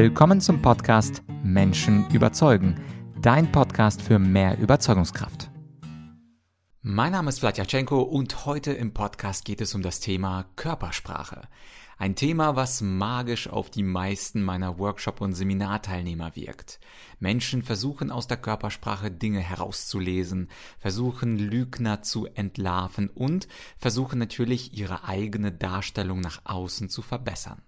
Willkommen zum Podcast Menschen überzeugen, dein Podcast für mehr Überzeugungskraft. Mein Name ist Vladyachenko und heute im Podcast geht es um das Thema Körpersprache. Ein Thema, was magisch auf die meisten meiner Workshop- und Seminarteilnehmer wirkt. Menschen versuchen aus der Körpersprache Dinge herauszulesen, versuchen Lügner zu entlarven und versuchen natürlich ihre eigene Darstellung nach außen zu verbessern.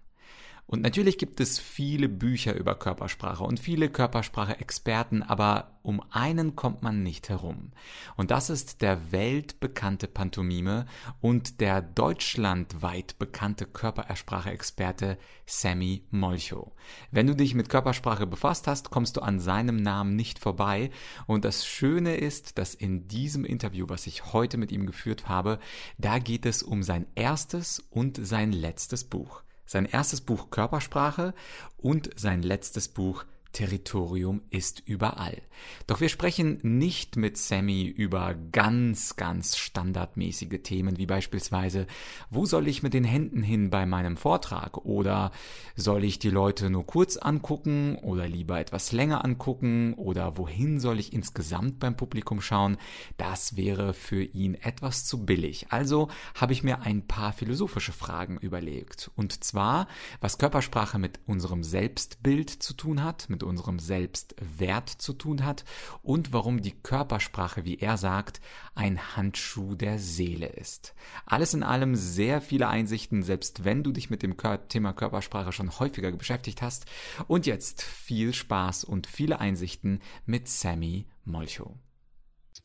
Und natürlich gibt es viele Bücher über Körpersprache und viele Körpersprache-Experten, aber um einen kommt man nicht herum. Und das ist der weltbekannte Pantomime und der deutschlandweit bekannte Körpersprache-Experte Sammy Molcho. Wenn du dich mit Körpersprache befasst hast, kommst du an seinem Namen nicht vorbei. Und das Schöne ist, dass in diesem Interview, was ich heute mit ihm geführt habe, da geht es um sein erstes und sein letztes Buch sein erstes Buch Körpersprache und sein letztes Buch Territorium ist überall. Doch wir sprechen nicht mit Sammy über ganz, ganz standardmäßige Themen wie beispielsweise, wo soll ich mit den Händen hin bei meinem Vortrag oder soll ich die Leute nur kurz angucken oder lieber etwas länger angucken oder wohin soll ich insgesamt beim Publikum schauen? Das wäre für ihn etwas zu billig. Also habe ich mir ein paar philosophische Fragen überlegt. Und zwar, was Körpersprache mit unserem Selbstbild zu tun hat, mit mit unserem Selbstwert zu tun hat und warum die Körpersprache, wie er sagt, ein Handschuh der Seele ist. Alles in allem sehr viele Einsichten, selbst wenn du dich mit dem Thema Körpersprache schon häufiger beschäftigt hast. Und jetzt viel Spaß und viele Einsichten mit Sammy Molcho.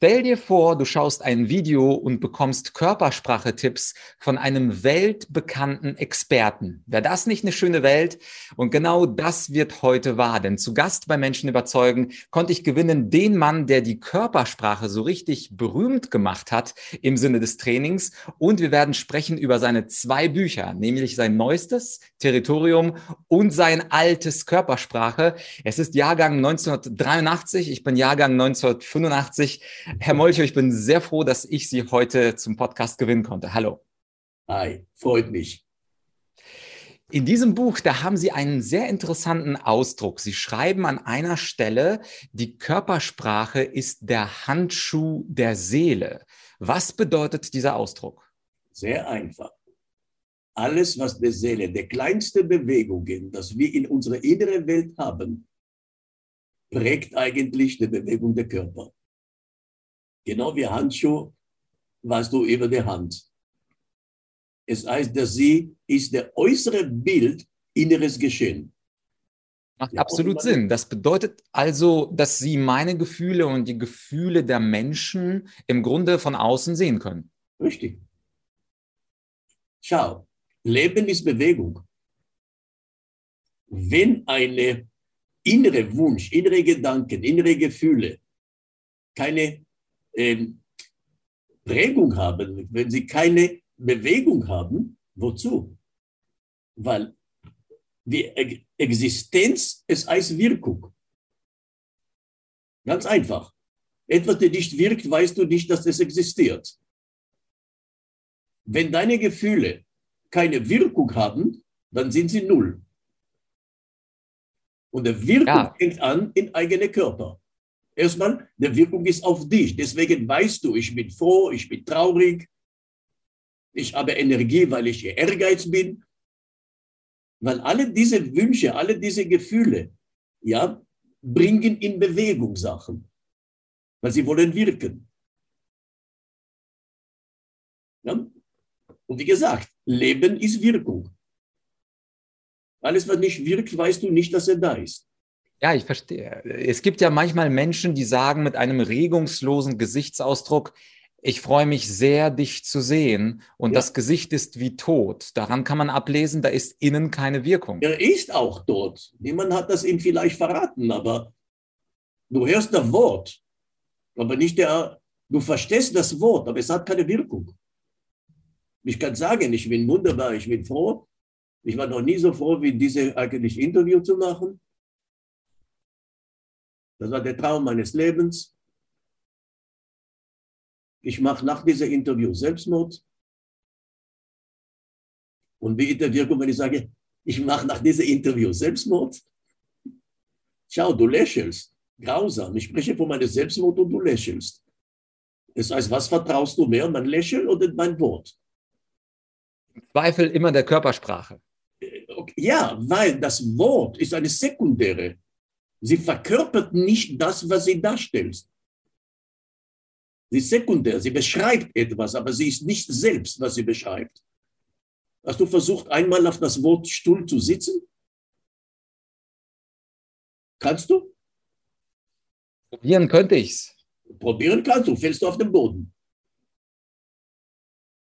Stell dir vor, du schaust ein Video und bekommst Körpersprache-Tipps von einem weltbekannten Experten. Wäre das nicht eine schöne Welt? Und genau das wird heute wahr, denn zu Gast bei Menschen überzeugen konnte ich gewinnen den Mann, der die Körpersprache so richtig berühmt gemacht hat im Sinne des Trainings. Und wir werden sprechen über seine zwei Bücher, nämlich sein neuestes Territorium und sein altes Körpersprache. Es ist Jahrgang 1983, ich bin Jahrgang 1985. Herr Molcho, ich bin sehr froh, dass ich Sie heute zum Podcast gewinnen konnte. Hallo. Hi, freut mich. In diesem Buch, da haben Sie einen sehr interessanten Ausdruck. Sie schreiben an einer Stelle, die Körpersprache ist der Handschuh der Seele. Was bedeutet dieser Ausdruck? Sehr einfach. Alles, was der Seele, der kleinste Bewegungen, das wir in unserer inneren Welt haben, prägt eigentlich die Bewegung der Körper. Genau wie Handschuh warst du über der Hand. Es heißt, dass sie ist der äußere Bild inneres Geschehen. Macht ja, absolut Sinn. Das bedeutet also, dass Sie meine Gefühle und die Gefühle der Menschen im Grunde von außen sehen können. Richtig. Schau, Leben ist Bewegung. Wenn eine innere Wunsch, innere Gedanken, innere Gefühle keine ähm, Prägung haben, wenn sie keine Bewegung haben, wozu? Weil die Existenz ist als Wirkung. Ganz einfach. Etwas, das nicht wirkt, weißt du nicht, dass es existiert. Wenn deine Gefühle keine Wirkung haben, dann sind sie null. Und der Wirkung ja. fängt an in eigene Körper. Erstmal, die Wirkung ist auf dich. Deswegen weißt du, ich bin froh, ich bin traurig, ich habe Energie, weil ich ehrgeiz bin. Weil alle diese Wünsche, alle diese Gefühle, ja, bringen in Bewegung Sachen. Weil sie wollen wirken. Ja? Und wie gesagt, Leben ist Wirkung. Alles, was nicht wirkt, weißt du nicht, dass er da ist. Ja, ich verstehe. Es gibt ja manchmal Menschen, die sagen mit einem regungslosen Gesichtsausdruck, ich freue mich sehr, dich zu sehen und ja. das Gesicht ist wie tot. Daran kann man ablesen, da ist innen keine Wirkung. Er ist auch tot. Niemand hat das ihm vielleicht verraten, aber du hörst das Wort, aber nicht der, du verstehst das Wort, aber es hat keine Wirkung. Ich kann sagen, ich bin wunderbar, ich bin froh. Ich war noch nie so froh, wie diese eigentlich Interview zu machen. Das war der Traum meines Lebens. Ich mache nach diesem Interview Selbstmord. Und wie ist der Wirkung, wenn ich sage, ich mache nach diesem Interview Selbstmord? schau, du lächelst. Grausam. Ich spreche von meinem Selbstwort und du lächelst. Das heißt, was vertraust du mehr, mein Lächeln oder mein Wort? Im Zweifel immer der Körpersprache. Ja, weil das Wort ist eine sekundäre. Sie verkörpert nicht das, was sie darstellt. Sie ist sekundär, sie beschreibt etwas, aber sie ist nicht selbst, was sie beschreibt. Hast du versucht, einmal auf das Wort Stuhl zu sitzen? Kannst du? Probieren könnte ich's. Probieren kannst du, fällst du auf den Boden.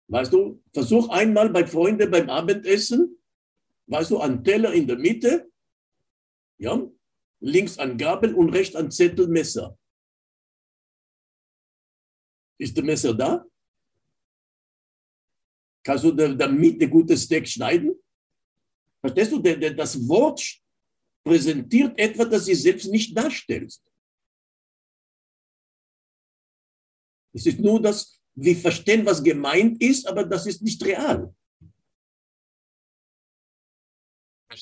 Weißt du, versuch einmal bei Freunden beim Abendessen, weißt du, ein Teller in der Mitte, ja, links ein Gabel und rechts ein Zettel Messer. Ist der Messer da? Kannst du damit ein gutes Steak schneiden? Verstehst du, das Wort präsentiert etwas, das sie selbst nicht darstellt. Es ist nur, dass wir verstehen, was gemeint ist, aber das ist nicht real.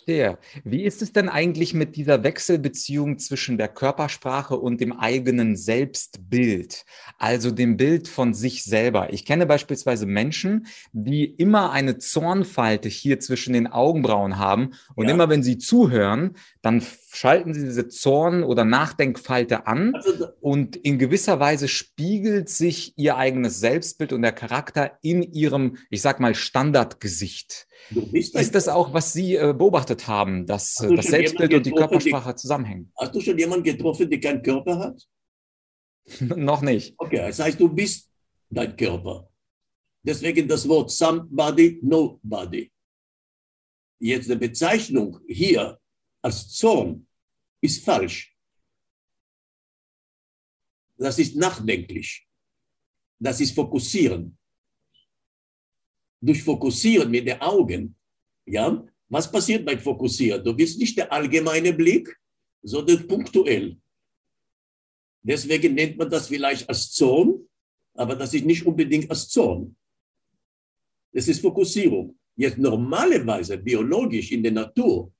Verstehe. Wie ist es denn eigentlich mit dieser Wechselbeziehung zwischen der Körpersprache und dem eigenen Selbstbild, also dem Bild von sich selber? Ich kenne beispielsweise Menschen, die immer eine Zornfalte hier zwischen den Augenbrauen haben und ja. immer wenn sie zuhören, dann schalten sie diese Zorn- oder Nachdenkfalte an also, und in gewisser Weise spiegelt sich ihr eigenes Selbstbild und der Charakter in ihrem, ich sag mal, Standardgesicht. Ist das auch, was Sie äh, beobachtet haben, dass äh, das Selbstbild und die Körpersprache die, zusammenhängen? Hast du schon jemanden getroffen, der keinen Körper hat? Noch nicht. Okay, das heißt, du bist dein Körper. Deswegen das Wort somebody, nobody. Jetzt die Bezeichnung hier als Zorn ist falsch. Das ist nachdenklich. Das ist fokussieren durch Fokussieren mit den Augen, ja, was passiert beim Fokussieren? Du willst nicht der allgemeine Blick, sondern punktuell. Deswegen nennt man das vielleicht als Zorn, aber das ist nicht unbedingt als Zorn. Das ist Fokussierung. Jetzt normalerweise, biologisch in der Natur,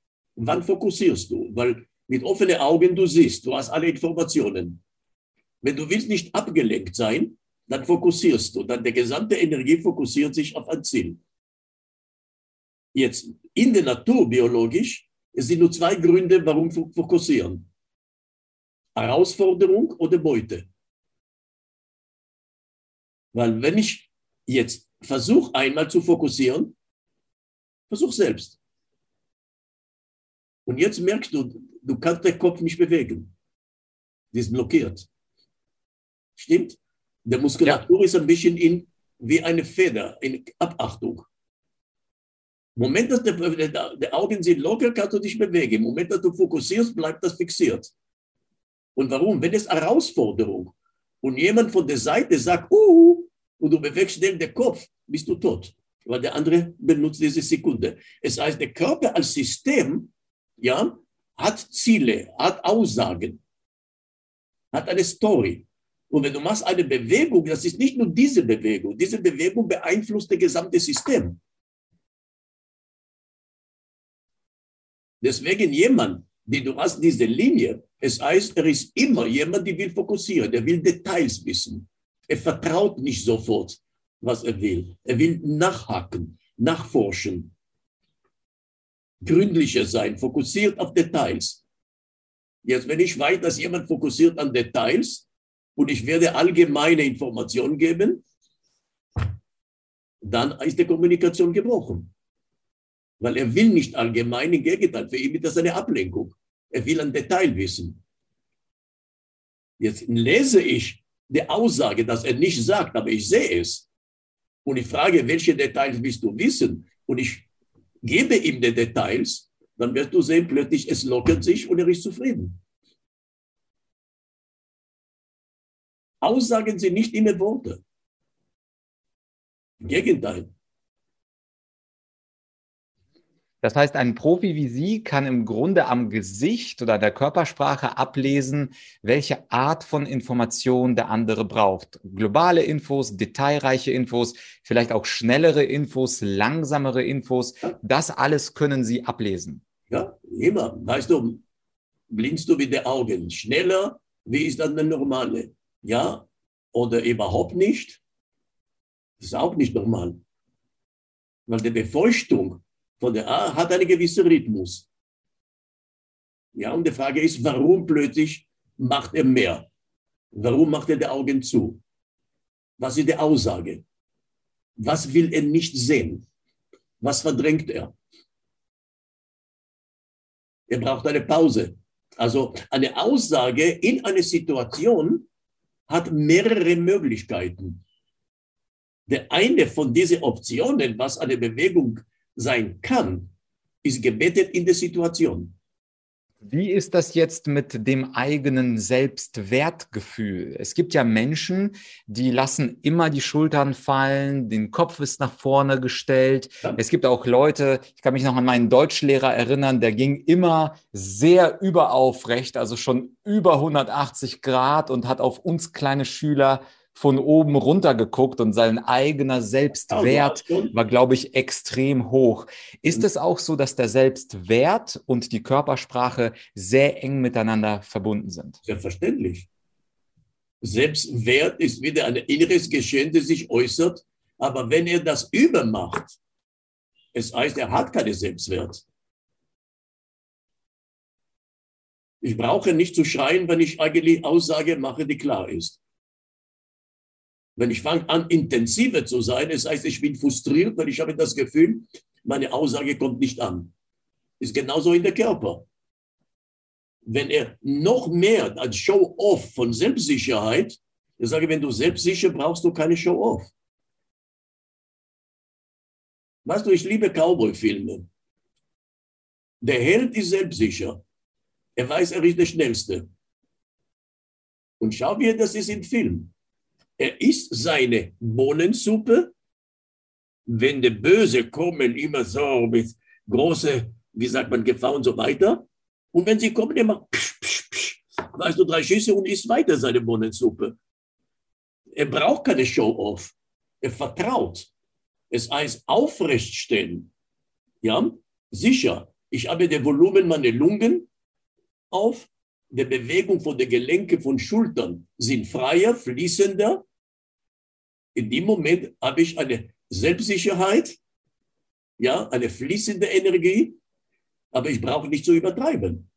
wann fokussierst du? Weil mit offenen Augen du siehst, du hast alle Informationen. Wenn du willst nicht abgelenkt sein, dann fokussierst du, dann der gesamte Energie fokussiert sich auf ein Ziel. Jetzt in der Natur biologisch, es sind nur zwei Gründe, warum fokussieren. Herausforderung oder Beute. Weil wenn ich jetzt versuche einmal zu fokussieren, versuch selbst. Und jetzt merkst du, du kannst den Kopf nicht bewegen. Die ist blockiert. Stimmt? Der Muskulatur ja. ist ein bisschen in, wie eine Feder, in Abachtung. Im Moment, dass die, Augen sind locker, kannst du dich bewegen. Im Moment, dass du fokussierst, bleibt das fixiert. Und warum? Wenn es Herausforderung und jemand von der Seite sagt, uh, und du bewegst schnell den Kopf, bist du tot. Weil der andere benutzt diese Sekunde. Es heißt, der Körper als System, ja, hat Ziele, hat Aussagen, hat eine Story. Und wenn du machst eine Bewegung, das ist nicht nur diese Bewegung, diese Bewegung beeinflusst das gesamte System. Deswegen jemand, die du hast diese Linie, es heißt, er ist immer jemand, der will fokussieren, der will Details wissen. Er vertraut nicht sofort, was er will. Er will nachhaken, nachforschen, gründlicher sein, fokussiert auf Details. Jetzt, wenn ich weiß, dass jemand fokussiert an Details, und ich werde allgemeine Informationen geben, dann ist die Kommunikation gebrochen. Weil er will nicht allgemein, im Gegenteil, für ihn ist das eine Ablenkung. Er will ein Detail wissen. Jetzt lese ich die Aussage, dass er nicht sagt, aber ich sehe es. Und ich frage, welche Details willst du wissen? Und ich gebe ihm die Details, dann wirst du sehen, plötzlich es lockert sich und er ist zufrieden. Aussagen sind nicht immer Worte. Im Gegenteil. Das heißt, ein Profi wie Sie kann im Grunde am Gesicht oder der Körpersprache ablesen, welche Art von Information der andere braucht. Globale Infos, detailreiche Infos, vielleicht auch schnellere Infos, langsamere Infos. Das alles können Sie ablesen. Ja, immer. Weißt du, Blinzt du mit den Augen schneller? Wie ist dann der normale? Ja oder überhaupt nicht? Das ist auch nicht normal. Weil die Befeuchtung von der A hat einen gewissen Rhythmus. Ja, und die Frage ist, warum plötzlich macht er mehr? Warum macht er die Augen zu? Was ist die Aussage? Was will er nicht sehen? Was verdrängt er? Er braucht eine Pause. Also eine Aussage in einer Situation hat mehrere Möglichkeiten. Der eine von diesen Optionen, was eine Bewegung sein kann, ist gebettet in der Situation. Wie ist das jetzt mit dem eigenen Selbstwertgefühl? Es gibt ja Menschen, die lassen immer die Schultern fallen, den Kopf ist nach vorne gestellt. Ja. Es gibt auch Leute, ich kann mich noch an meinen Deutschlehrer erinnern, der ging immer sehr überaufrecht, also schon über 180 Grad und hat auf uns kleine Schüler von oben runter geguckt und sein eigener Selbstwert war, glaube ich, extrem hoch. Ist mhm. es auch so, dass der Selbstwert und die Körpersprache sehr eng miteinander verbunden sind? Selbstverständlich. Selbstwert ist wieder ein inneres Geschehen, das sich äußert. Aber wenn er das übermacht, es heißt, er hat keinen Selbstwert. Ich brauche nicht zu schreien, wenn ich eigentlich Aussage mache, die klar ist. Wenn ich fange an, intensiver zu sein, das heißt, ich bin frustriert, weil ich habe das Gefühl, meine Aussage kommt nicht an. Ist genauso in der Körper. Wenn er noch mehr als Show-off von Selbstsicherheit, ich sage, wenn du selbstsicher brauchst du keine Show-off. Weißt du, ich liebe Cowboy-Filme. Der Held ist selbstsicher. Er weiß, er ist der Schnellste. Und schau, wie das ist im Film. Er isst seine Bohnensuppe. Wenn die Böse kommen, immer so mit große, wie sagt man, Gefahr und so weiter. Und wenn sie kommen, immer psch, psch, psch, weißt du, drei Schüsse und isst weiter seine Bohnensuppe. Er braucht keine Show-off. Er vertraut. Es heißt aufrechtstellen. Ja, sicher. Ich habe das Volumen meiner Lungen auf. Die Bewegung von den Gelenken von Schultern sind freier, fließender in dem Moment habe ich eine Selbstsicherheit, ja, eine fließende Energie, aber ich brauche nicht zu übertreiben.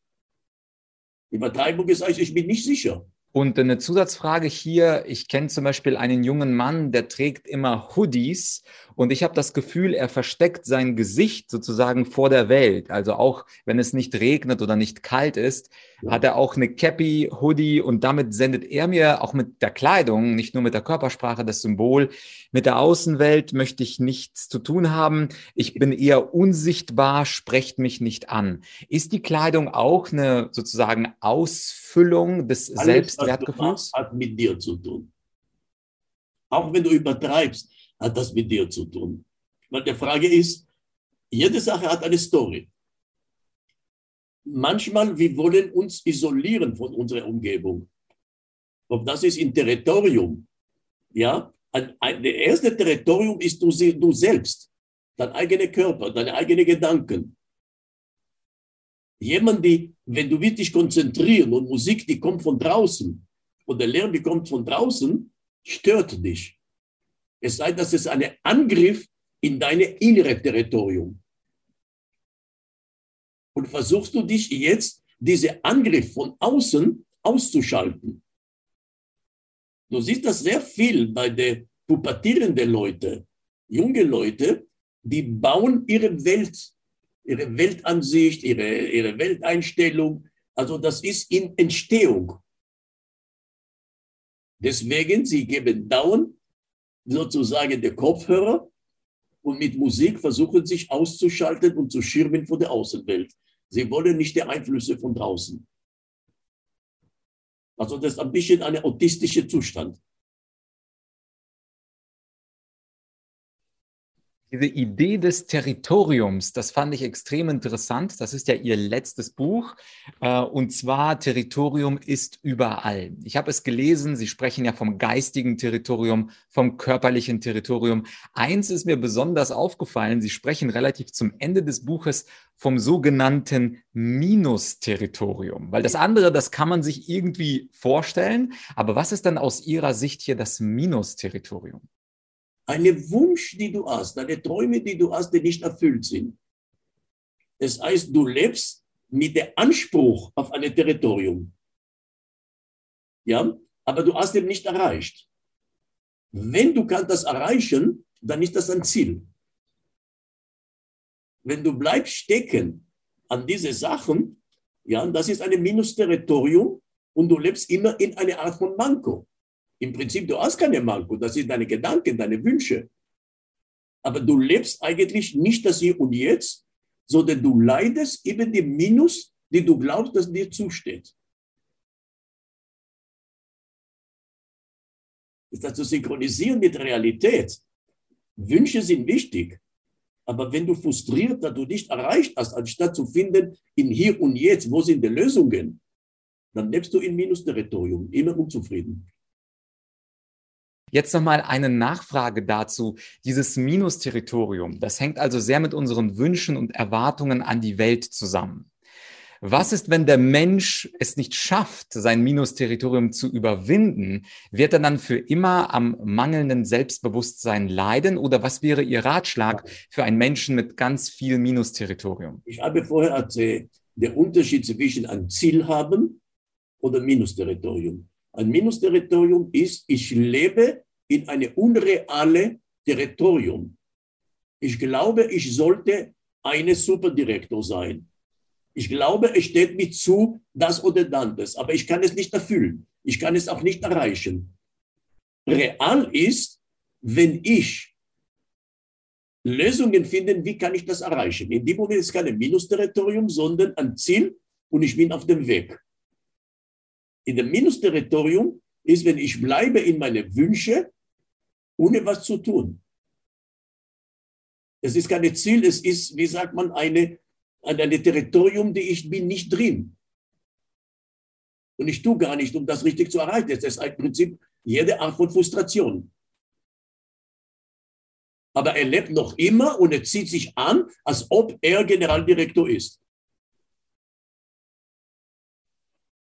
Übertreibung ist eigentlich, ich bin nicht sicher. Und eine Zusatzfrage hier, ich kenne zum Beispiel einen jungen Mann, der trägt immer Hoodies und ich habe das Gefühl, er versteckt sein Gesicht sozusagen vor der Welt. Also auch wenn es nicht regnet oder nicht kalt ist. Hat er auch eine Cappy, Hoodie und damit sendet er mir auch mit der Kleidung, nicht nur mit der Körpersprache, das Symbol, mit der Außenwelt möchte ich nichts zu tun haben. Ich bin eher unsichtbar, sprecht mich nicht an. Ist die Kleidung auch eine sozusagen Ausfüllung des Alles, Selbstwertgefühls? Hat mit dir zu tun. Auch wenn du übertreibst, hat das mit dir zu tun. Weil die Frage ist, jede Sache hat eine Story. Manchmal, wir wollen uns isolieren von unserer Umgebung. Ob das ist im Territorium, ja, ein, ein, der erste Territorium ist du, du selbst, dein eigener Körper, deine eigenen Gedanken. Jemand, die, wenn du willst dich konzentrieren und Musik, die kommt von draußen und der Lärm, die kommt von draußen, stört dich. Es sei, dass es ein Angriff in deine innere Territorium. Und versuchst du dich jetzt, diese Angriff von außen auszuschalten. Du siehst das sehr viel bei den pubertierenden Leuten, junge Leute, die bauen ihre Welt, ihre Weltansicht, ihre, ihre Welteinstellung. Also das ist in Entstehung. Deswegen, sie geben dauernd sozusagen der Kopfhörer und mit Musik versuchen sich auszuschalten und zu schirmen von der Außenwelt. Sie wollen nicht die Einflüsse von draußen. Also das ist ein bisschen ein autistischer Zustand. Diese Idee des Territoriums, das fand ich extrem interessant. Das ist ja Ihr letztes Buch. Äh, und zwar Territorium ist überall. Ich habe es gelesen. Sie sprechen ja vom geistigen Territorium, vom körperlichen Territorium. Eins ist mir besonders aufgefallen. Sie sprechen relativ zum Ende des Buches vom sogenannten Minus-Territorium. Weil das andere, das kann man sich irgendwie vorstellen. Aber was ist dann aus Ihrer Sicht hier das Minus-Territorium? Eine Wunsch, die du hast, deine Träume, die du hast, die nicht erfüllt sind. Das heißt, du lebst mit dem Anspruch auf ein Territorium. Ja, aber du hast ihn nicht erreicht. Wenn du kannst das erreichen, dann ist das ein Ziel. Wenn du bleibst stecken an diese Sachen, ja, das ist ein Minus-Territorium und du lebst immer in einer Art von Manko. Im Prinzip, du hast keine Manko, das sind deine Gedanken, deine Wünsche. Aber du lebst eigentlich nicht das Hier und Jetzt, sondern du leidest eben dem Minus, die du glaubst, dass dir zusteht. Ist das zu synchronisieren mit Realität. Wünsche sind wichtig. Aber wenn du frustriert, dass du nicht erreicht hast, anstatt zu finden, in hier und jetzt, wo sind die Lösungen, dann lebst du im Minusterritorium, immer unzufrieden. Jetzt nochmal eine Nachfrage dazu. Dieses Minusterritorium, das hängt also sehr mit unseren Wünschen und Erwartungen an die Welt zusammen. Was ist, wenn der Mensch es nicht schafft, sein Minusterritorium zu überwinden? Wird er dann für immer am mangelnden Selbstbewusstsein leiden? Oder was wäre Ihr Ratschlag für einen Menschen mit ganz viel Minusterritorium? Ich habe vorher erzählt, der Unterschied zwischen ein Ziel haben oder Minusterritorium. Ein Minusterritorium ist, ich lebe in eine unreale Territorium. Ich glaube, ich sollte eine Superdirektor sein. Ich glaube, es steht mir zu, das oder das, aber ich kann es nicht erfüllen. Ich kann es auch nicht erreichen. Real ist, wenn ich Lösungen finde, wie kann ich das erreichen? In dem Moment ist es kein Minusterritorium, sondern ein Ziel und ich bin auf dem Weg. In dem Minusterritorium ist, wenn ich bleibe in meine Wünsche, ohne was zu tun. Es ist kein Ziel, es ist, wie sagt man, eine, eine Territorium, die ich bin nicht drin. Und ich tue gar nicht, um das richtig zu erreichen. Das ist im Prinzip jede Art von Frustration. Aber er lebt noch immer und er zieht sich an, als ob er Generaldirektor ist.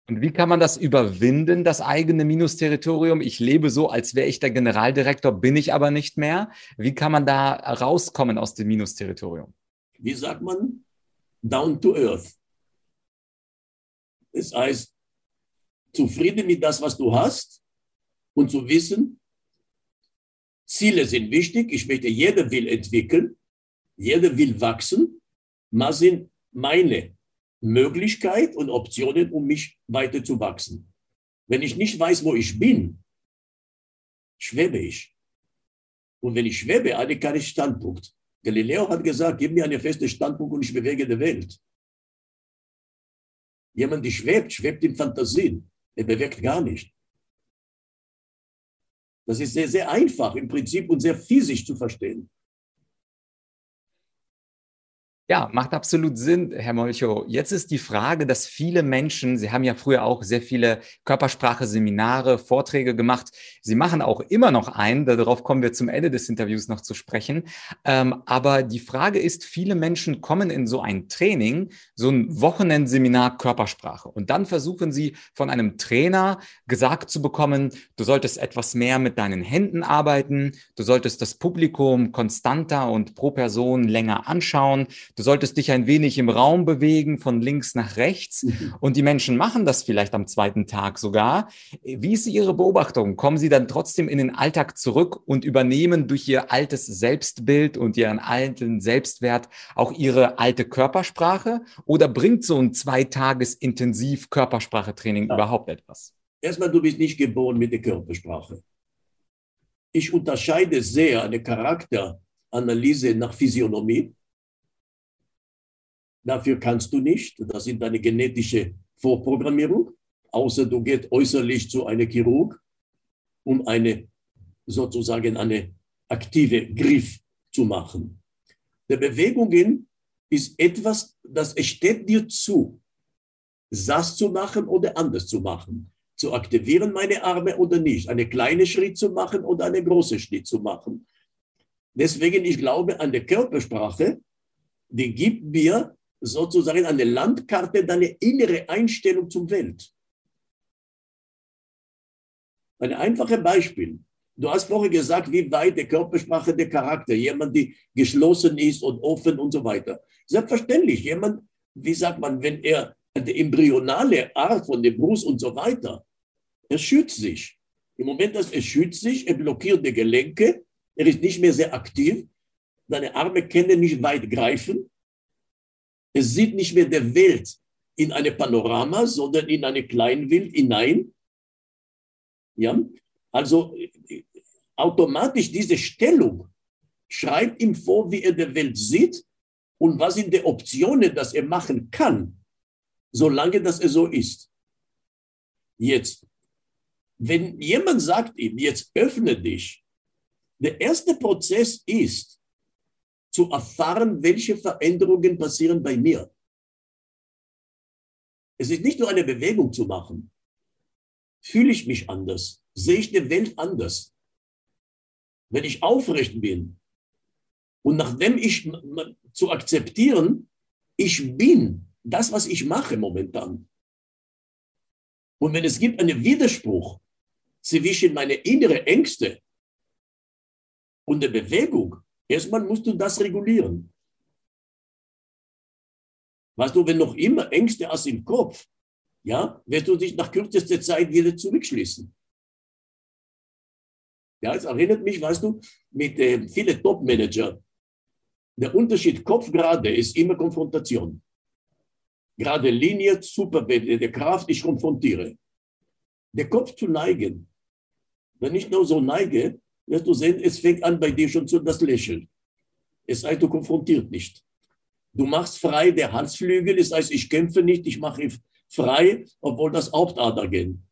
Und wie kann man das überwinden, das eigene Minusterritorium? Ich lebe so, als wäre ich der Generaldirektor, bin ich aber nicht mehr. Wie kann man da rauskommen aus dem Minusterritorium? Wie sagt man? Down to earth. Das heißt, zufrieden mit das, was du hast und zu wissen, Ziele sind wichtig. Ich möchte, jeder will entwickeln, jeder will wachsen. Was sind meine Möglichkeit und Optionen, um mich weiter zu wachsen. Wenn ich nicht weiß, wo ich bin, schwebe ich. Und wenn ich schwebe, hatte ich keinen Standpunkt. Galileo hat gesagt, gib mir einen festen Standpunkt und ich bewege die Welt. Jemand, der schwebt, schwebt in Fantasien. Er bewegt gar nicht. Das ist sehr, sehr einfach im Prinzip und sehr physisch zu verstehen. Ja, macht absolut Sinn, Herr Molcho. Jetzt ist die Frage, dass viele Menschen, Sie haben ja früher auch sehr viele Körpersprache-Seminare, Vorträge gemacht. Sie machen auch immer noch einen, darauf kommen wir zum Ende des Interviews noch zu sprechen. Ähm, aber die Frage ist, viele Menschen kommen in so ein Training, so ein Wochenendseminar Körpersprache. Und dann versuchen sie von einem Trainer gesagt zu bekommen, du solltest etwas mehr mit deinen Händen arbeiten, du solltest das Publikum konstanter und pro Person länger anschauen Du solltest dich ein wenig im Raum bewegen, von links nach rechts. Mhm. Und die Menschen machen das vielleicht am zweiten Tag sogar. Wie ist Ihre Beobachtung? Kommen Sie dann trotzdem in den Alltag zurück und übernehmen durch Ihr altes Selbstbild und Ihren alten Selbstwert auch Ihre alte Körpersprache? Oder bringt so ein zweitages intensiv Körpersprachetraining ja. überhaupt etwas? Erstmal, du bist nicht geboren mit der Körpersprache. Ich unterscheide sehr eine Charakteranalyse nach Physiognomie Dafür kannst du nicht. Das sind deine genetische Vorprogrammierung. Außer du gehst äußerlich zu einem Chirurg, um eine sozusagen eine aktive Griff zu machen. Der Bewegungen ist etwas, das steht dir zu, das zu machen oder anders zu machen. Zu aktivieren meine Arme oder nicht. Einen kleinen Schritt zu machen oder einen großen Schritt zu machen. Deswegen, ich glaube an der Körpersprache, die gibt mir sozusagen eine Landkarte, deine innere Einstellung zum Welt. Ein einfaches Beispiel. Du hast vorher gesagt, wie weit der Körpersprache der Charakter, jemand, der geschlossen ist und offen und so weiter. Selbstverständlich, jemand, wie sagt man, wenn er die embryonale Art von dem Brust und so weiter, er schützt sich. Im Moment, dass er schützt sich, er blockiert die Gelenke, er ist nicht mehr sehr aktiv, seine Arme können nicht weit greifen, er sieht nicht mehr der Welt in eine Panorama, sondern in eine Kleinwelt hinein. Ja, also automatisch diese Stellung schreibt ihm vor, wie er die Welt sieht und was sind die Optionen, dass er machen kann, solange das er so ist. Jetzt, wenn jemand sagt ihm, jetzt öffne dich, der erste Prozess ist, zu erfahren, welche Veränderungen passieren bei mir. Es ist nicht nur eine Bewegung zu machen. Fühle ich mich anders? Sehe ich die Welt anders? Wenn ich aufrecht bin und nachdem ich zu akzeptieren, ich bin das, was ich mache momentan. Und wenn es gibt einen Widerspruch zwischen meine innere Ängste und der Bewegung, erstmal musst du das regulieren. Weißt du, wenn noch immer Ängste hast im Kopf, ja, wirst du dich nach kürzester Zeit wieder zurückschließen. Ja, es erinnert mich, weißt du, mit äh, vielen Top-Manager. Der Unterschied Kopf gerade ist immer Konfrontation. Gerade Linie, super, der Kraft, ich konfrontiere. Der Kopf zu neigen. Wenn ich nur so neige, wirst du sehen, es fängt an bei dir schon zu das Lächeln. Es heißt, du konfrontiert nicht. Du machst frei der Halsflügel, es heißt, ich kämpfe nicht, ich mache frei, obwohl das Hauptader gehen.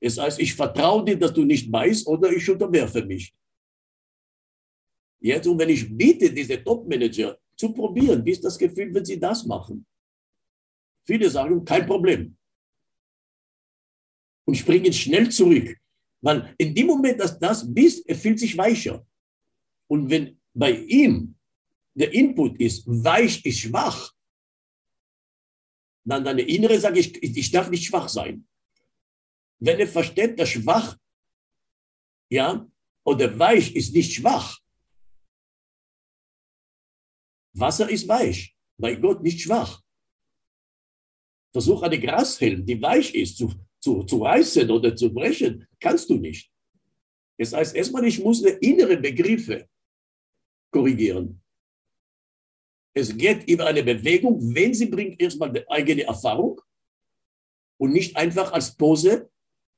Es heißt, ich vertraue dir, dass du nicht weißt oder ich unterwerfe mich. Jetzt, und wenn ich biete, diese Top-Manager zu probieren, wie ist das Gefühl, wenn sie das machen? Viele sagen, kein Problem. Und springen schnell zurück. Weil in dem Moment, dass das bist, er fühlt sich weicher. Und wenn bei ihm der Input ist, weich ist schwach, dann deine Innere sagt, ich, ich darf nicht schwach sein. Wenn er versteht, dass schwach, ja, oder weich ist nicht schwach. Wasser ist weich, bei Gott nicht schwach. Versuch eine Grashelm, die weich ist, zu, zu, zu reißen oder zu brechen, kannst du nicht. Das heißt erstmal, ich muss innere Begriffe korrigieren. Es geht über eine Bewegung, wenn sie bringt erstmal die eigene Erfahrung und nicht einfach als Pose,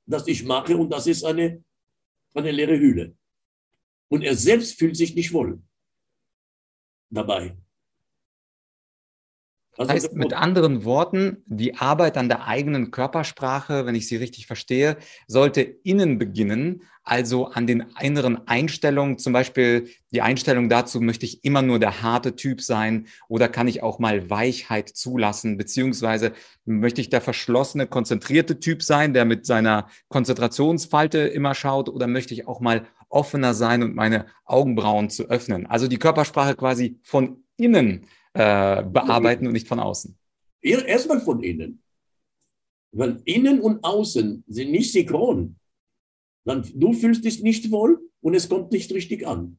dass ich mache und das ist eine, eine leere Hülle. Und er selbst fühlt sich nicht wohl dabei. Das heißt mit anderen Worten, die Arbeit an der eigenen Körpersprache, wenn ich sie richtig verstehe, sollte innen beginnen, also an den inneren Einstellungen, zum Beispiel die Einstellung dazu, möchte ich immer nur der harte Typ sein oder kann ich auch mal Weichheit zulassen, beziehungsweise möchte ich der verschlossene, konzentrierte Typ sein, der mit seiner Konzentrationsfalte immer schaut? Oder möchte ich auch mal offener sein und meine Augenbrauen zu öffnen. Also die Körpersprache quasi von innen äh, bearbeiten und nicht von außen? Erstmal von innen. Weil innen und außen sind nicht synchron. Dann, du fühlst dich nicht wohl und es kommt nicht richtig an.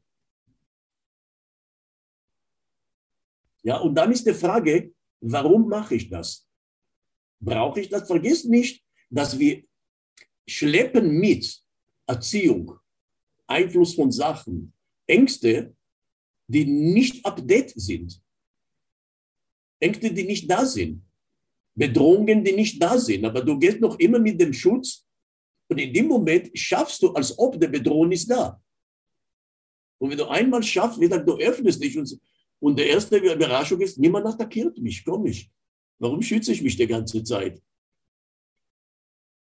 Ja, und dann ist die Frage, warum mache ich das? Brauche ich das? Vergiss nicht, dass wir schleppen mit Erziehung, Einfluss von Sachen, Ängste, die nicht update sind. Ängste, die nicht da sind. Bedrohungen, die nicht da sind. Aber du gehst noch immer mit dem Schutz und in dem Moment schaffst du, als ob der Bedrohung ist da. Und wenn du einmal schaffst, wie gesagt, du öffnest dich und, und der erste Überraschung ist, niemand attackiert mich, komisch. Warum schütze ich mich die ganze Zeit?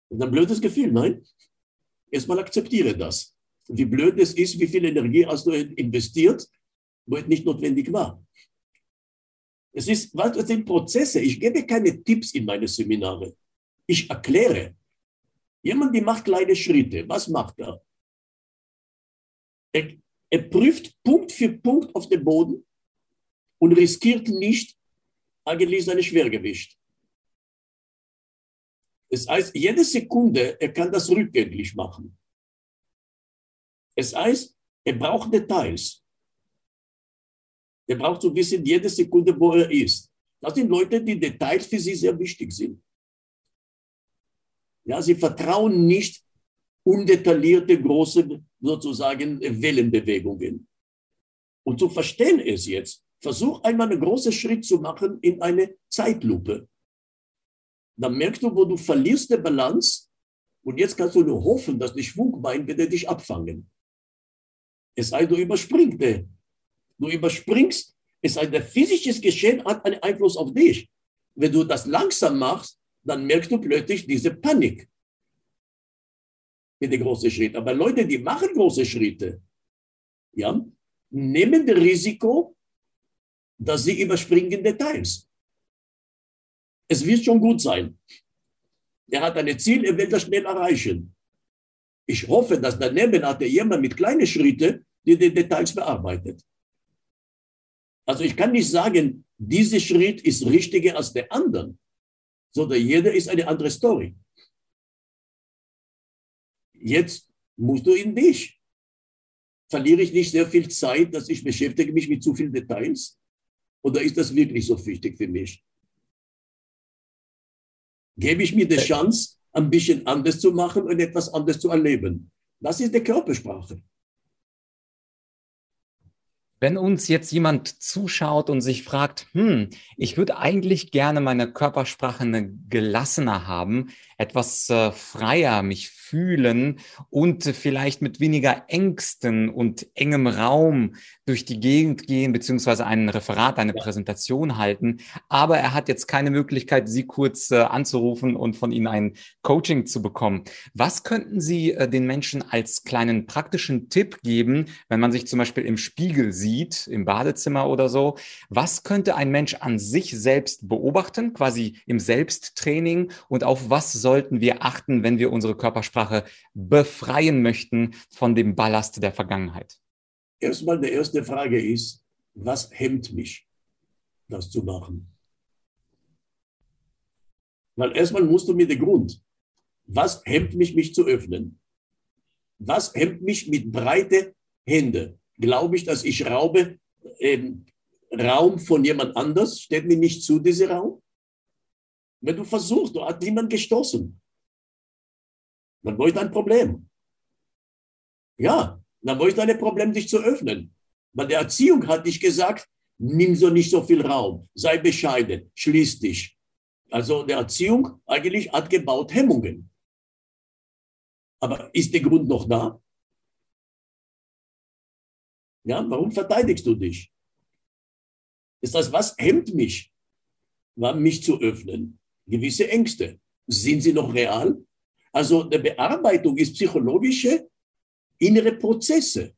Und ein blödes Gefühl, nein? Erstmal akzeptiere das. Wie blöd es ist, wie viel Energie hast du investiert wo es nicht notwendig war. Es ist, was sind Prozesse? Ich gebe keine Tipps in meine Seminare. Ich erkläre. Jemand, der macht kleine Schritte. Was macht er? Er, er prüft Punkt für Punkt auf den Boden und riskiert nicht eigentlich sein Schwergewicht. Das heißt, jede Sekunde, er kann das rückgängig machen. Es heißt, er braucht Details. Er braucht zu wissen, jede Sekunde, wo er ist. Das sind Leute, die Details für sie sehr wichtig sind. Ja, sie vertrauen nicht undetaillierte, große, sozusagen, Wellenbewegungen. Und zu verstehen es jetzt, versuch einmal einen großen Schritt zu machen in eine Zeitlupe. Dann merkst du, wo du verlierst die Balance und jetzt kannst du nur hoffen, dass die Schwungbein wieder dich abfangen. Es sei, du überspringst, du überspringst, es sei, der physische Geschehen hat einen Einfluss auf dich. Wenn du das langsam machst, dann merkst du plötzlich diese Panik mit den großen Schritten. Aber Leute, die machen große Schritte, ja, nehmen das Risiko, dass sie überspringen Details. Es wird schon gut sein. Er hat ein Ziel, er will das schnell erreichen. Ich hoffe, dass daneben hat er jemand mit kleinen Schritten, die die Details bearbeitet. Also ich kann nicht sagen, dieser Schritt ist richtiger als der andere, sondern jeder ist eine andere Story. Jetzt musst du in dich. Verliere ich nicht sehr viel Zeit, dass ich beschäftige mich mit zu vielen Details? Oder ist das wirklich so wichtig für mich? Gebe ich mir die Chance, ein bisschen anders zu machen und etwas anders zu erleben? Das ist die Körpersprache. Wenn uns jetzt jemand zuschaut und sich fragt, hm, ich würde eigentlich gerne meine Körpersprache gelassener haben, etwas äh, freier mich fühlen und vielleicht mit weniger Ängsten und engem Raum durch die Gegend gehen, beziehungsweise ein Referat, eine. Präsentation halten. Aber er hat jetzt keine Möglichkeit, Sie kurz äh, anzurufen und von Ihnen ein Coaching zu bekommen. Was könnten Sie äh, den Menschen als kleinen praktischen Tipp geben, wenn man sich zum Beispiel im Spiegel sieht, im Badezimmer oder so? Was könnte ein Mensch an sich selbst beobachten, quasi im Selbsttraining? Und auf was sollten wir achten, wenn wir unsere Körpersprache befreien möchten von dem Ballast der Vergangenheit? Erstmal die erste Frage ist, was hemmt mich, das zu machen? Weil erstmal musst du mir den Grund, was hemmt mich, mich zu öffnen? Was hemmt mich mit breite Hände? Glaube ich, dass ich raube ähm, Raum von jemand anders? Steht mir nicht zu, dieser Raum? Wenn du versuchst, du hast niemand gestoßen. Dann wo ist dein Problem? Ja, dann wo ist dein Problem, dich zu öffnen? Weil der Erziehung hat dich gesagt, nimm so nicht so viel Raum, sei bescheiden, schließ dich. Also der Erziehung eigentlich hat gebaut Hemmungen. Aber ist der Grund noch da? Ja, warum verteidigst du dich? Ist das, was hemmt mich, mich zu öffnen? Gewisse Ängste. Sind sie noch real? Also eine Bearbeitung ist psychologische innere Prozesse.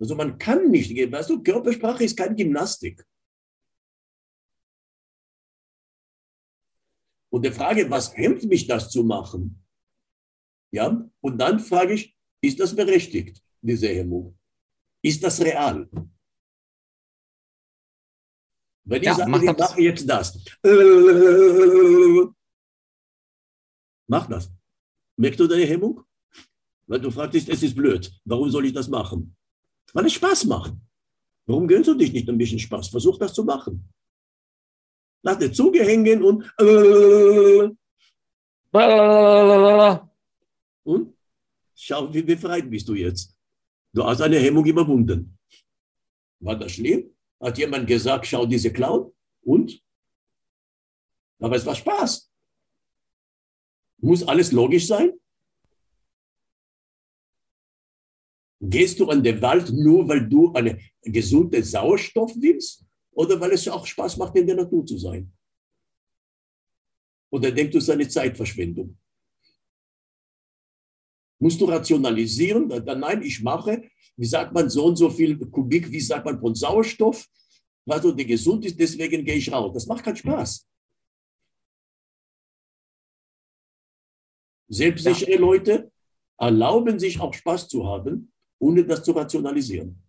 Also man kann nicht, weißt du, Körpersprache ist keine Gymnastik. Und die Frage, was hemmt mich das zu machen? Ja, und dann frage ich, ist das berechtigt, diese Hemmung? Ist das real? Wenn ich ja, sage, ich mache jetzt das, mach das. Merkst du deine Hemmung? Weil du fragst, es ist blöd. Warum soll ich das machen? Weil es Spaß macht. Warum gönnst du dich nicht ein bisschen Spaß? Versuch das zu machen. Lass dir Zunge hängen und und schau, wie befreit bist du jetzt. Du hast eine Hemmung überwunden. War das schlimm? Hat jemand gesagt, schau diese Clown? Und? Aber es war Spaß. Muss alles logisch sein? Gehst du an den Wald nur, weil du einen gesunden Sauerstoff willst? Oder weil es auch Spaß macht, in der Natur zu sein? Oder denkst du, es ist eine Zeitverschwendung? Musst du rationalisieren? Nein, ich mache, wie sagt man, so und so viel Kubik, wie sagt man, von Sauerstoff, was so der gesund ist, deswegen gehe ich raus. Das macht keinen Spaß. Selbstsichere ja. Leute erlauben sich auch Spaß zu haben, ohne das zu rationalisieren.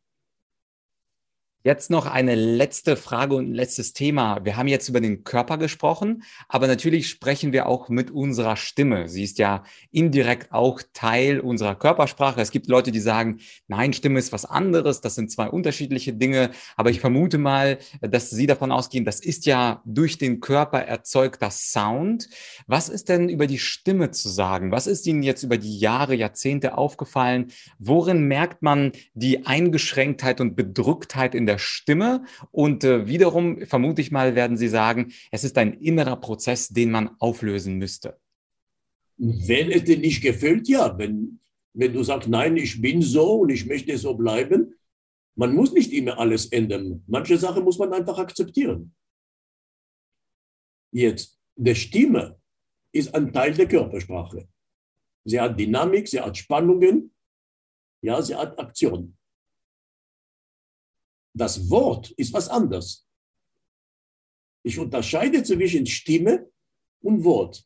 Jetzt noch eine letzte Frage und ein letztes Thema. Wir haben jetzt über den Körper gesprochen, aber natürlich sprechen wir auch mit unserer Stimme. Sie ist ja indirekt auch Teil unserer Körpersprache. Es gibt Leute, die sagen, nein, Stimme ist was anderes, das sind zwei unterschiedliche Dinge. Aber ich vermute mal, dass Sie davon ausgehen, das ist ja durch den Körper erzeugter Sound. Was ist denn über die Stimme zu sagen? Was ist Ihnen jetzt über die Jahre, Jahrzehnte aufgefallen? Worin merkt man die Eingeschränktheit und Bedrücktheit in der Stimme. Und äh, wiederum, vermute ich mal, werden Sie sagen, es ist ein innerer Prozess, den man auflösen müsste. Wenn es dir nicht gefällt, ja. Wenn, wenn du sagst, nein, ich bin so und ich möchte so bleiben, man muss nicht immer alles ändern. Manche Sachen muss man einfach akzeptieren. Jetzt, die Stimme ist ein Teil der Körpersprache. Sie hat Dynamik, sie hat Spannungen, ja, sie hat Aktion. Das Wort ist was anderes. Ich unterscheide zwischen Stimme und Wort.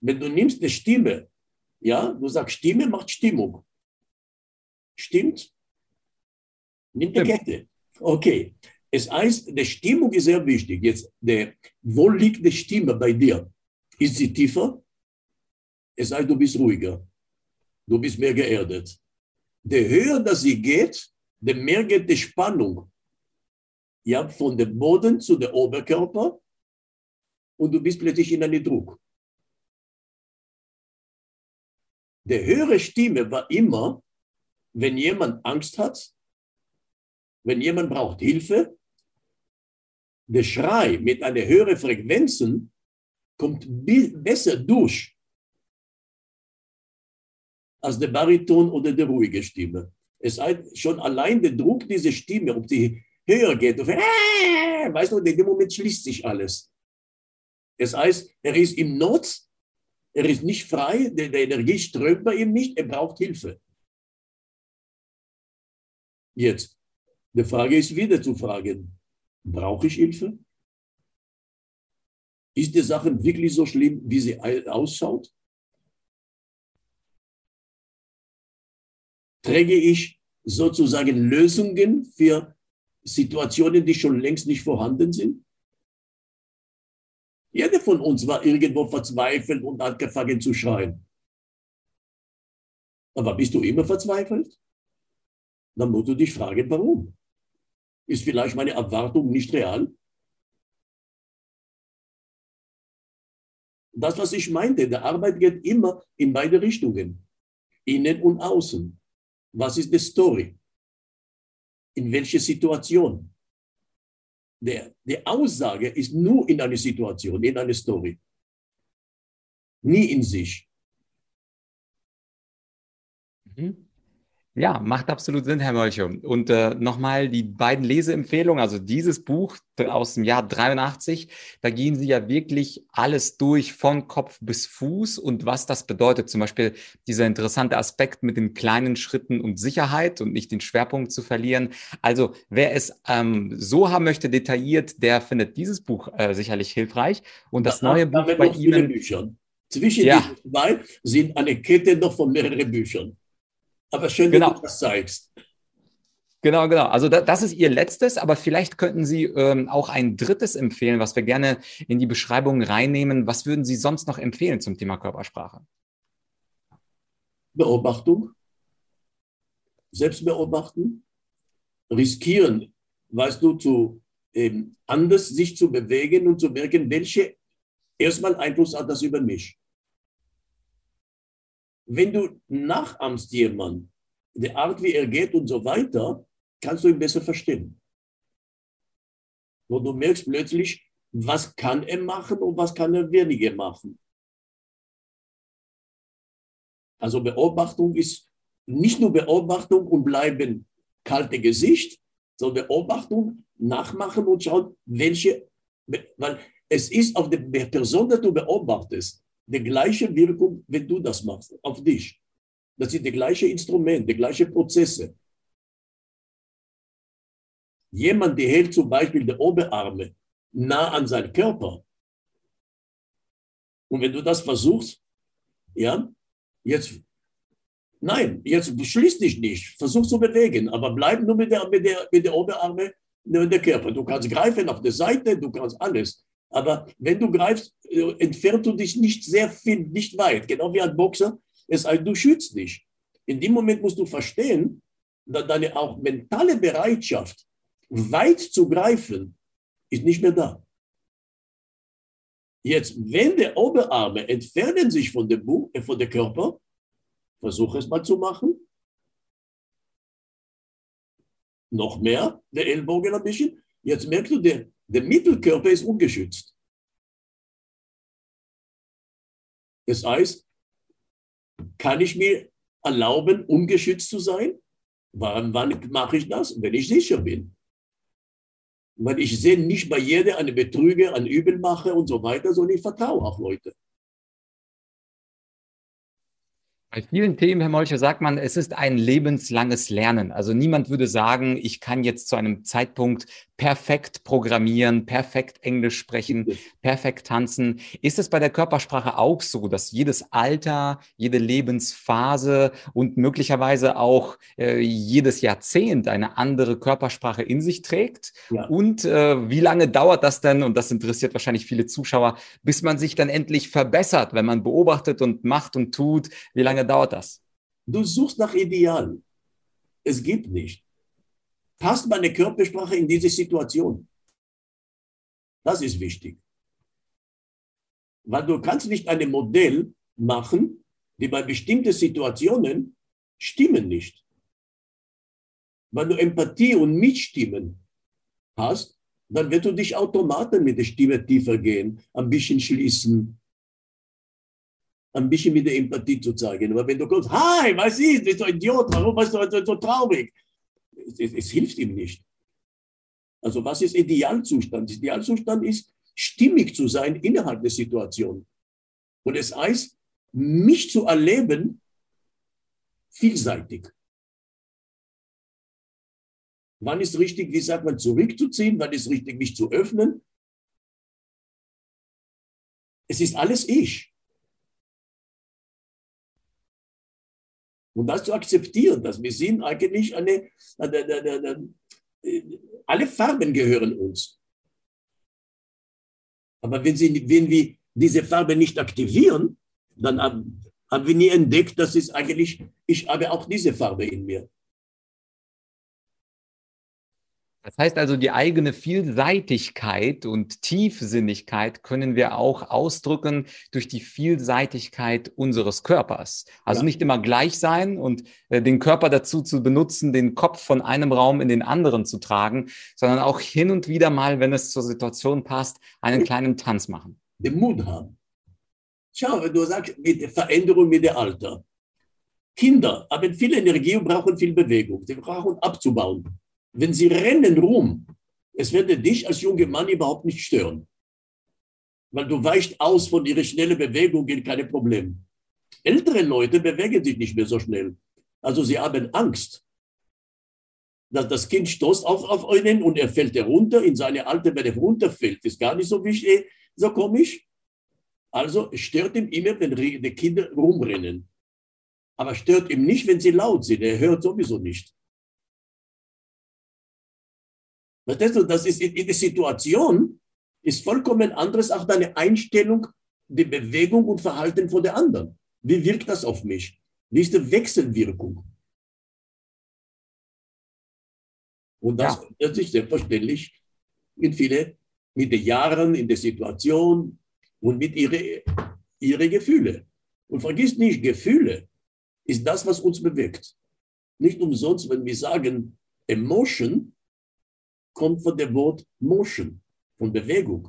Wenn du nimmst eine Stimme, ja, du sagst, Stimme macht Stimmung. Stimmt? Nimm die Kette. Okay. Es heißt, die Stimmung ist sehr wichtig. Jetzt, der, wo liegt die Stimme bei dir? Ist sie tiefer? Es heißt, du bist ruhiger. Du bist mehr geerdet. Der höher dass sie geht, der mehr geht die Spannung ja, von dem Boden zu dem Oberkörper und du bist plötzlich in einem Druck. Der höhere Stimme war immer, wenn jemand Angst hat, wenn jemand braucht Hilfe, der Schrei mit einer höheren Frequenz kommt besser durch als der Bariton oder die ruhige Stimme. Es heißt schon allein der Druck dieser Stimme, ob die höher geht, und, äh, weißt du, in dem Moment schließt sich alles. Es heißt, er ist im Not, er ist nicht frei, die, die Energie strömt bei ihm nicht, er braucht Hilfe. Jetzt, die Frage ist wieder zu fragen, brauche ich Hilfe? Ist die Sache wirklich so schlimm, wie sie ausschaut? Träge ich sozusagen Lösungen für Situationen, die schon längst nicht vorhanden sind? Jeder von uns war irgendwo verzweifelt und hat angefangen zu schreien. Aber bist du immer verzweifelt? Dann musst du dich fragen, warum? Ist vielleicht meine Erwartung nicht real? Das, was ich meinte, der Arbeit geht immer in beide Richtungen, innen und außen. Was ist die Story? In welcher Situation? Der, die Aussage ist nur in einer Situation, in einer Story. Nie in sich. Mhm. Ja, macht absolut Sinn, Herr Mölche. Und äh, nochmal die beiden Leseempfehlungen, also dieses Buch aus dem Jahr 83, da gehen Sie ja wirklich alles durch von Kopf bis Fuß und was das bedeutet. Zum Beispiel dieser interessante Aspekt mit den kleinen Schritten und Sicherheit und nicht den Schwerpunkt zu verlieren. Also wer es ähm, so haben möchte, detailliert, der findet dieses Buch äh, sicherlich hilfreich. Und das da, neue Buch bei Ihnen. Büchern. Zwischen ja. diesen zwei sind eine Kette noch von mehreren Büchern. Aber schön, genau. dass du das zeigst. Genau, genau. Also da, das ist Ihr letztes, aber vielleicht könnten Sie ähm, auch ein drittes empfehlen, was wir gerne in die Beschreibung reinnehmen. Was würden Sie sonst noch empfehlen zum Thema Körpersprache? Beobachtung, Selbstbeobachten, riskieren, weißt du, zu ähm, anders sich zu bewegen und zu merken, welche erstmal Einfluss hat das über mich. Wenn du nachahmst jemand, die Art, wie er geht und so weiter, kannst du ihn besser verstehen. Wo du merkst plötzlich, was kann er machen und was kann er weniger machen. Also Beobachtung ist nicht nur Beobachtung und bleiben kalte Gesicht, sondern Beobachtung, nachmachen und schauen, welche, weil es ist auf der Person, die du beobachtest, die gleiche Wirkung, wenn du das machst, auf dich. Das sind die gleichen Instrumente, die gleichen Prozesse. Jemand, der hält zum Beispiel die Oberarme nah an seinen Körper. Und wenn du das versuchst, ja, jetzt, nein, jetzt schließ dich nicht, versuch zu bewegen, aber bleib nur mit der, mit der, mit der Oberarme in der Körper. Du kannst greifen auf der Seite, du kannst alles. Aber wenn du greifst, äh, entfernst du dich nicht sehr viel, nicht weit. Genau wie ein Boxer. Es heißt, du schützt dich. In dem Moment musst du verstehen, dass deine auch mentale Bereitschaft, weit zu greifen, ist nicht mehr da. Jetzt, wenn die Oberarme entfernen sich von dem, Bu äh, von dem Körper, versuche es mal zu machen. Noch mehr, der Ellbogen ein bisschen. Jetzt merkst du, der, der Mittelkörper ist ungeschützt. Das heißt, kann ich mir erlauben, ungeschützt zu sein? Wann, wann mache ich das? Wenn ich sicher bin. Weil ich sehe nicht bei jedem eine Betrüger, ein Übelmacher und so weiter, sondern ich vertraue auch Leute. Bei vielen Themen, Herr Molcher, sagt man, es ist ein lebenslanges Lernen. Also niemand würde sagen, ich kann jetzt zu einem Zeitpunkt perfekt programmieren, perfekt Englisch sprechen, perfekt tanzen. Ist es bei der Körpersprache auch so, dass jedes Alter, jede Lebensphase und möglicherweise auch äh, jedes Jahrzehnt eine andere Körpersprache in sich trägt? Ja. Und äh, wie lange dauert das denn, und das interessiert wahrscheinlich viele Zuschauer, bis man sich dann endlich verbessert, wenn man beobachtet und macht und tut? Wie lange dauert das? Du suchst nach Idealen. Es gibt nicht. Passt meine Körpersprache in diese Situation? Das ist wichtig. Weil du kannst nicht ein Modell machen, die bei bestimmten Situationen stimmen nicht. Wenn du Empathie und Mitstimmen hast, dann wird du dich automatisch mit der Stimme tiefer gehen, ein bisschen schließen, ein bisschen mit der Empathie zu zeigen. Aber wenn du kommst, hi, was ist, bist du Idiot, warum bist du so traurig? Es, es, hilft ihm nicht. Also was ist Idealzustand? Idealzustand ist, stimmig zu sein innerhalb der Situation. Und es heißt, mich zu erleben, vielseitig. Wann ist richtig, wie sagt man, zurückzuziehen? Wann ist richtig, mich zu öffnen? Es ist alles ich. Und das zu akzeptieren, dass wir sind eigentlich eine, alle Farben gehören uns. Aber wenn, sie, wenn wir diese Farbe nicht aktivieren, dann haben, haben wir nie entdeckt, dass es eigentlich, ich habe auch diese Farbe in mir. Das heißt also, die eigene Vielseitigkeit und Tiefsinnigkeit können wir auch ausdrücken durch die Vielseitigkeit unseres Körpers. Also ja. nicht immer gleich sein und äh, den Körper dazu zu benutzen, den Kopf von einem Raum in den anderen zu tragen, sondern auch hin und wieder mal, wenn es zur Situation passt, einen kleinen Tanz machen. Den Mut haben. Schau, du sagst, mit der Veränderung mit dem Alter. Kinder haben viel Energie und brauchen viel Bewegung. Sie brauchen abzubauen. Wenn sie rennen rum, es werde dich als junger Mann überhaupt nicht stören. Weil du weicht aus von ihrer schnellen Bewegung, keine Probleme. Ältere Leute bewegen sich nicht mehr so schnell. Also sie haben Angst. Dass das Kind stoßt auf, auf einen und er fällt herunter. In seine alte, wenn er runterfällt, ist gar nicht so wichtig, so komisch. Also stört ihm immer, wenn die Kinder rumrennen. Aber stört ihm nicht, wenn sie laut sind. Er hört sowieso nicht. Verstehst du, das ist in der Situation, ist vollkommen anderes auch deine Einstellung, die Bewegung und Verhalten von der anderen. Wie wirkt das auf mich? Wie ist die Wechselwirkung? Und das ja. ändert sich selbstverständlich mit viele, mit den Jahren, in der Situation und mit ihre, ihre Gefühle. Und vergiss nicht, Gefühle ist das, was uns bewegt. Nicht umsonst, wenn wir sagen Emotion, kommt von dem Wort Motion, von Bewegung.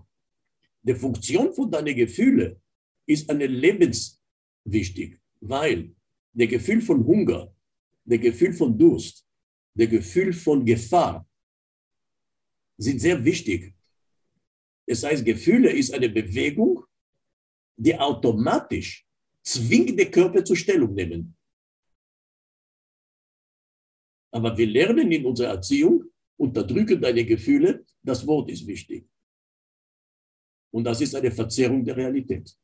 Die Funktion von deinen Gefühlen ist eine lebenswichtig, weil der Gefühl von Hunger, der Gefühl von Durst, der Gefühl von Gefahr sind sehr wichtig. Das heißt, Gefühle ist eine Bewegung, die automatisch zwingt den Körper zur Stellung nehmen. Aber wir lernen in unserer Erziehung, unterdrücken deine Gefühle, das Wort ist wichtig. Und das ist eine Verzerrung der Realität.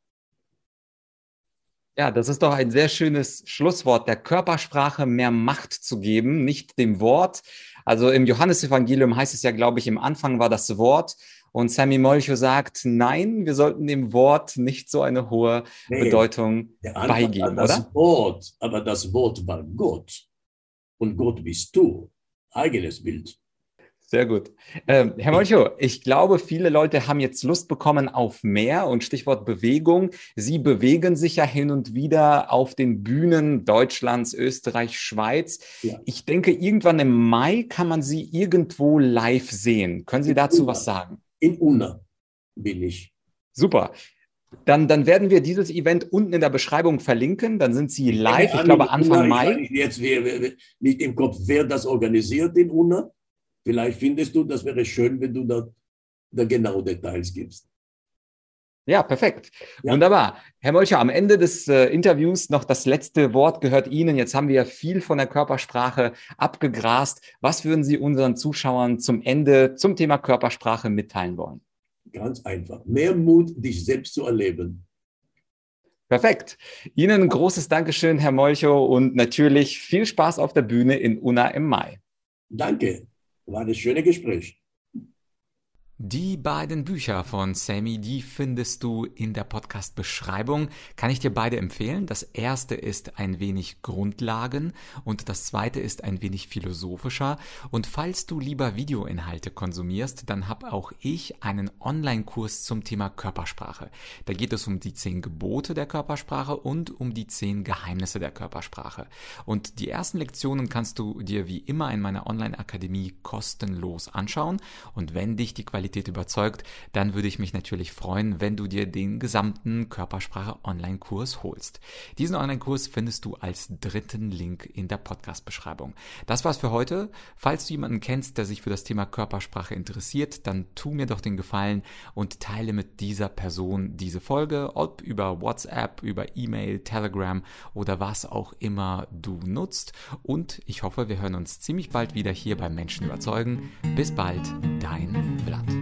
Ja, das ist doch ein sehr schönes Schlusswort, der Körpersprache mehr Macht zu geben, nicht dem Wort. Also im Johannesevangelium heißt es ja, glaube ich, im Anfang war das Wort. Und Sammy Molcho sagt, nein, wir sollten dem Wort nicht so eine hohe nee, Bedeutung beigeben, das oder? Wort, aber das Wort war Gott. Und Gott bist du. Eigenes Bild. Sehr gut. Ähm, Herr Molcho, ich glaube, viele Leute haben jetzt Lust bekommen auf mehr und Stichwort Bewegung. Sie bewegen sich ja hin und wieder auf den Bühnen Deutschlands, Österreich, Schweiz. Ja. Ich denke, irgendwann im Mai kann man Sie irgendwo live sehen. Können Sie in dazu Una. was sagen? In Una bin ich. Super. Dann, dann werden wir dieses Event unten in der Beschreibung verlinken. Dann sind Sie live, ich glaube Anfang Mai. Ich jetzt nicht im Kopf, wer das organisiert in Una. Vielleicht findest du, das wäre schön, wenn du da, da genau Details gibst. Ja, perfekt. Ja. Wunderbar. Herr Molcher, am Ende des äh, Interviews noch das letzte Wort gehört Ihnen. Jetzt haben wir ja viel von der Körpersprache abgegrast. Was würden Sie unseren Zuschauern zum Ende zum Thema Körpersprache mitteilen wollen? Ganz einfach. Mehr Mut, dich selbst zu erleben. Perfekt. Ihnen ein großes Dankeschön, Herr Molcho, und natürlich viel Spaß auf der Bühne in Unna im Mai. Danke. War ein schönes Gespräch. Die beiden Bücher von Sammy, die findest du in der Podcast-Beschreibung. Kann ich dir beide empfehlen. Das erste ist ein wenig Grundlagen und das zweite ist ein wenig philosophischer. Und falls du lieber Videoinhalte konsumierst, dann habe auch ich einen Online-Kurs zum Thema Körpersprache. Da geht es um die zehn Gebote der Körpersprache und um die zehn Geheimnisse der Körpersprache. Und die ersten Lektionen kannst du dir wie immer in meiner Online-Akademie kostenlos anschauen. Und wenn dich die Qualität Qualität überzeugt, dann würde ich mich natürlich freuen, wenn du dir den gesamten Körpersprache Online-Kurs holst. Diesen Online-Kurs findest du als dritten Link in der Podcast-Beschreibung. Das war's für heute. Falls du jemanden kennst, der sich für das Thema Körpersprache interessiert, dann tu mir doch den Gefallen und teile mit dieser Person diese Folge, ob über WhatsApp, über E-Mail, Telegram oder was auch immer du nutzt. Und ich hoffe, wir hören uns ziemlich bald wieder hier beim Menschen überzeugen. Bis bald, dein Vlad.